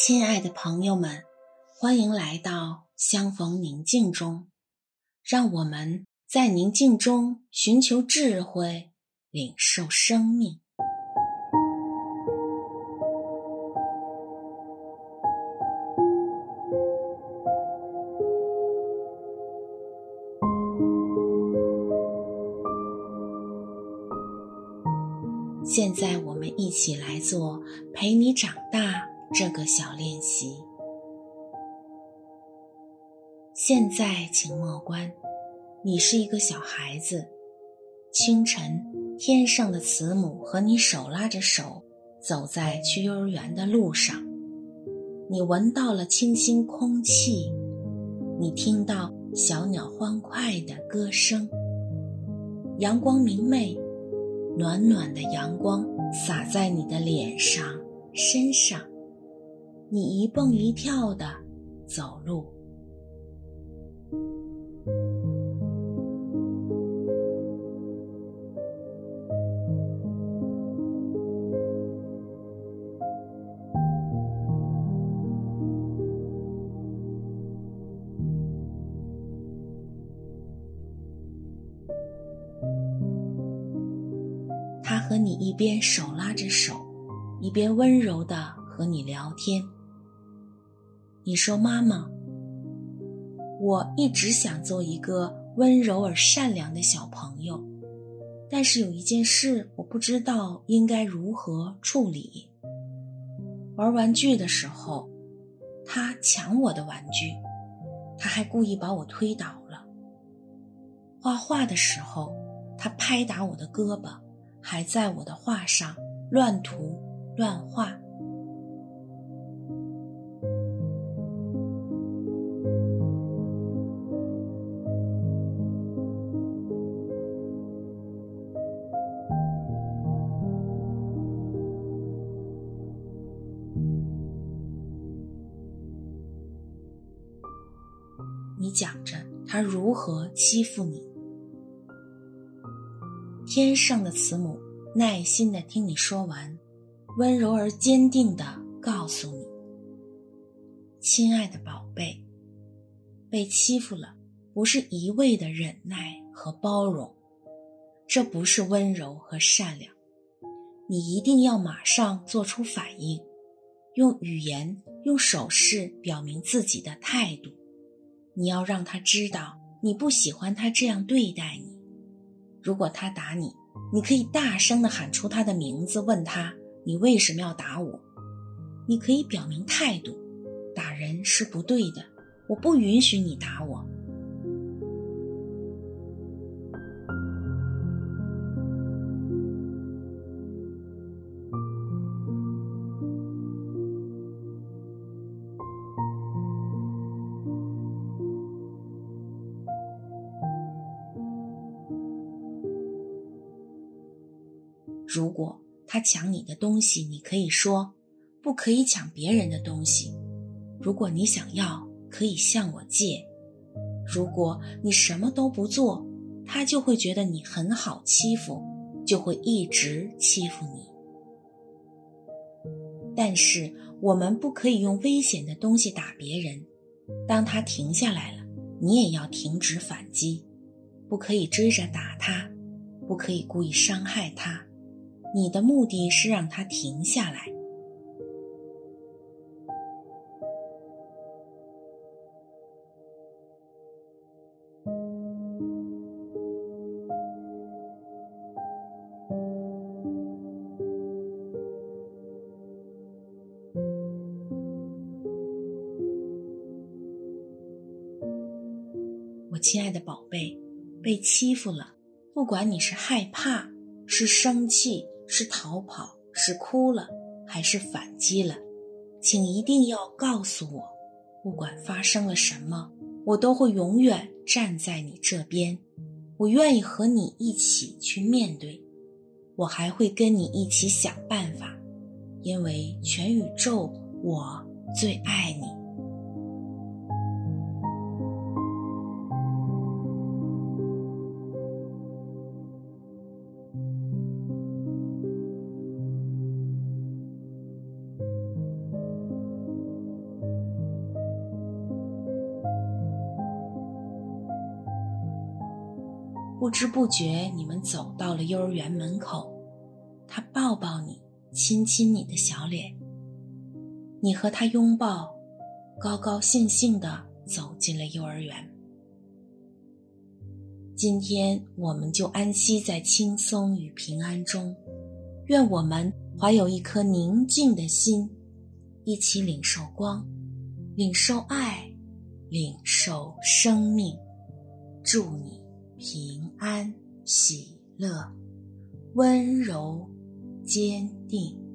亲爱的朋友们，欢迎来到相逢宁静中，让我们在宁静中寻求智慧，领受生命。现在，我们一起来做陪你长大这个小练习。现在，请默观，你是一个小孩子。清晨，天上的慈母和你手拉着手，走在去幼儿园的路上。你闻到了清新空气，你听到小鸟欢快的歌声，阳光明媚。暖暖的阳光洒在你的脸上、身上，你一蹦一跳地走路。他和你一边手拉着手，一边温柔地和你聊天。你说：“妈妈，我一直想做一个温柔而善良的小朋友，但是有一件事我不知道应该如何处理。玩玩具的时候，他抢我的玩具，他还故意把我推倒了。画画的时候，他拍打我的胳膊。”还在我的画上乱涂乱画。你讲着他如何欺负你。天上的慈母耐心地听你说完，温柔而坚定地告诉你：“亲爱的宝贝，被欺负了，不是一味的忍耐和包容，这不是温柔和善良。你一定要马上做出反应，用语言、用手势表明自己的态度。你要让他知道你不喜欢他这样对待你。”如果他打你，你可以大声的喊出他的名字，问他：“你为什么要打我？”你可以表明态度，打人是不对的，我不允许你打我。如果他抢你的东西，你可以说：“不可以抢别人的东西。如果你想要，可以向我借。”如果你什么都不做，他就会觉得你很好欺负，就会一直欺负你。但是我们不可以用危险的东西打别人。当他停下来了，你也要停止反击，不可以追着打他，不可以故意伤害他。你的目的是让他停下来。我亲爱的宝贝，被欺负了，不管你是害怕，是生气。是逃跑，是哭了，还是反击了？请一定要告诉我，不管发生了什么，我都会永远站在你这边。我愿意和你一起去面对，我还会跟你一起想办法，因为全宇宙我最爱你。不知不觉你们走到了幼儿园门口，他抱抱你，亲亲你的小脸，你和他拥抱，高高兴兴地走进了幼儿园。今天我们就安息在轻松与平安中，愿我们怀有一颗宁静的心，一起领受光，领受爱，领受生命。祝你平安喜乐，温柔坚定。